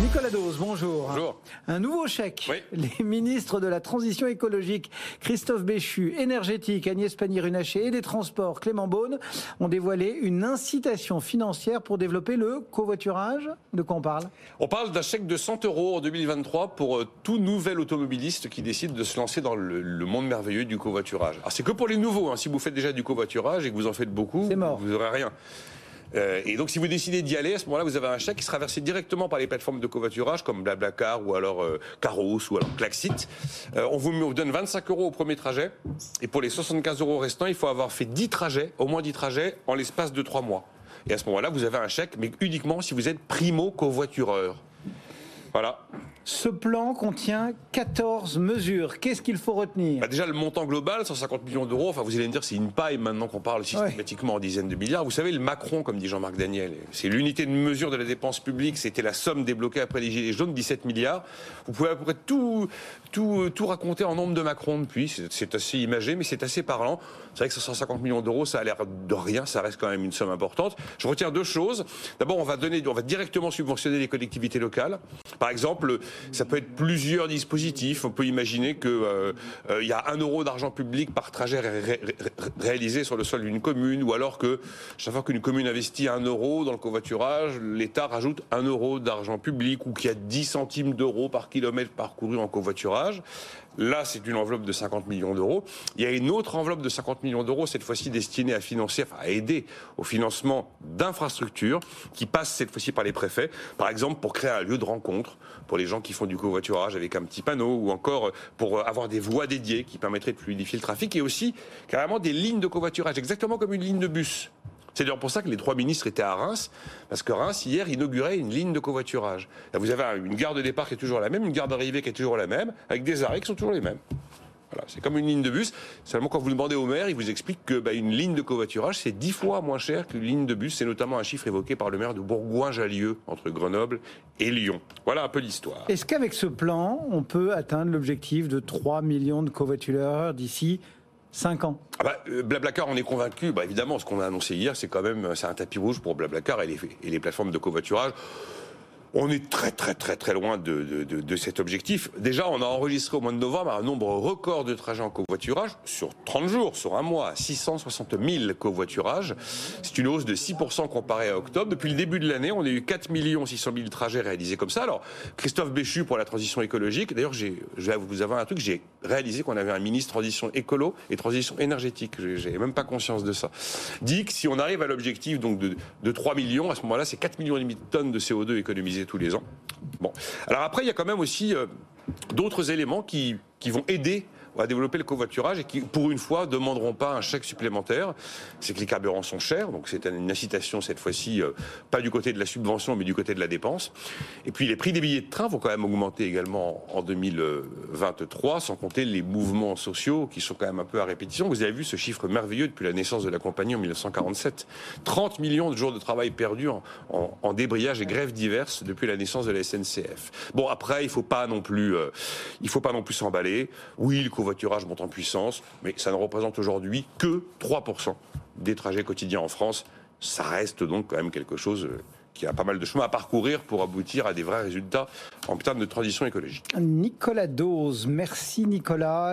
Nicolas Dose, bonjour. Bonjour. Un nouveau chèque. Oui. Les ministres de la Transition écologique, Christophe Béchu, énergétique, Agnès Pannier-Runacher et des Transports, Clément Beaune, ont dévoilé une incitation financière pour développer le covoiturage. De quoi on parle? On parle d'un chèque de 100 euros en 2023 pour euh, tout nouvel automobiliste qui décide de se lancer dans le, le monde merveilleux du covoiturage. Alors c'est que pour les nouveaux. hein. Si vous faites déjà du covoiturage et que vous en faites beaucoup, mort. vous n'aurez rien. Euh, et donc, si vous décidez d'y aller, à ce moment-là, vous avez un chèque qui sera versé directement par les plateformes de covoiturage comme Blablacar ou alors euh, Caros ou alors Klaxit. Euh, on vous donne 25 euros au premier trajet. Et pour les 75 euros restants, il faut avoir fait 10 trajets, au moins 10 trajets, en l'espace de 3 mois. Et à ce moment-là, vous avez un chèque, mais uniquement si vous êtes primo covoitureur. Voilà. Ce plan contient 14 mesures. Qu'est-ce qu'il faut retenir? Bah déjà, le montant global, 150 millions d'euros, enfin, vous allez me dire, c'est une paille maintenant qu'on parle systématiquement en dizaines de milliards. Vous savez, le Macron, comme dit Jean-Marc Daniel, c'est l'unité de mesure de la dépense publique, c'était la somme débloquée après les Gilets jaunes, 17 milliards. Vous pouvez à peu près tout, tout, tout raconter en nombre de Macron depuis. C'est- C'est assez imagé, mais c'est assez parlant. C'est vrai que 150 millions d'euros, ça a l'air de rien, ça reste quand même une somme importante. Je retiens deux choses. D'abord, on va donner, on va directement subventionner les collectivités locales. Par exemple, ça peut être plusieurs dispositifs. On peut imaginer que euh, euh, y a un euro d'argent public par trajet ré- ré- ré- réalisé sur le sol d'une commune, ou alors que chaque fois qu'une commune investit un euro dans le covoiturage, l'État rajoute un euro d'argent public, ou qu'il y a 10 centimes d'euros par kilomètre parcouru en covoiturage. Là, c'est une enveloppe de 50 millions d'euros. Il y a une autre enveloppe de 50 millions d'euros, cette fois-ci destinée à financer, à aider au financement d'infrastructures qui passent cette fois-ci par les préfets. Par exemple, pour créer un lieu de rencontre pour les gens qui font du covoiturage avec un petit panneau, ou encore pour avoir des voies dédiées qui permettraient de fluidifier le trafic, et aussi carrément des lignes de covoiturage, exactement comme une ligne de bus. C'est d'ailleurs pour ça que les trois ministres étaient à Reims, parce que Reims, hier, inaugurait une ligne de covoiturage. Là, vous avez une gare de départ qui est toujours la même, une gare d'arrivée qui est toujours la même, avec des arrêts qui sont toujours les mêmes. Voilà, c'est comme une ligne de bus. Seulement, quand vous demandez au maire, il vous explique que bah, une ligne de covoiturage, c'est dix fois moins cher qu'une ligne de bus. C'est notamment un chiffre évoqué par le maire de Bourgoin-Jallieu, entre Grenoble et Lyon. Voilà un peu l'histoire. Est-ce qu'avec ce plan, on peut atteindre l'objectif de 3 millions de covoitureurs d'ici 5 ans? Ah bah, euh, Blablacar, on est convaincu. Bah, évidemment, ce qu'on a annoncé hier, c'est quand même c'est un tapis rouge pour Blablacar et les, et les plateformes de covoiturage. On est très très très très loin de, de, de- cet objectif. Déjà, on a enregistré au mois de novembre un nombre record de trajets en covoiturage sur 30 jours, sur un mois, 660 000 covoiturages. C'est une hausse de 6% comparé à octobre. Depuis le début de l'année, on a eu 4 600 000 trajets réalisés comme ça. Alors, Christophe Béchu pour la transition écologique. D'ailleurs, je vais vous avoir un truc. J'ai réalisé qu'on avait un ministre transition écolo et transition énergétique. J'ai même pas conscience de ça. Dit que si on arrive à l'objectif donc de, de 3 millions, à ce moment-là, c'est 4 millions et demi de tonnes de CO2 économisées tous les ans. Bon. Alors après, il y a quand même aussi euh, d'autres éléments qui, qui vont aider à développer le covoiturage et qui, pour une fois, demanderont pas un chèque supplémentaire. C'est que les carburants sont chers, donc c'est une incitation cette fois-ci, euh, pas du côté de la subvention, mais du côté de la dépense. Et puis les prix des billets de train vont quand même augmenter également en 2023, sans compter les mouvements sociaux qui sont quand même un peu à répétition. Vous avez vu ce chiffre merveilleux depuis la naissance de la compagnie en 1947. 30 millions de jours de travail perdus en, en- débrayage et grèves diverses depuis la naissance de la SNCF. Bon, après, il faut pas non plus, euh, faut pas non plus s'emballer. Oui, le covoiturage monte en puissance, mais ça ne représente aujourd'hui que 3% des trajets quotidiens en France. Ça reste donc quand même quelque chose euh, qui a pas mal de chemin à parcourir pour aboutir à des vrais résultats en termes de transition écologique. Nicolas Dose, merci Nicolas.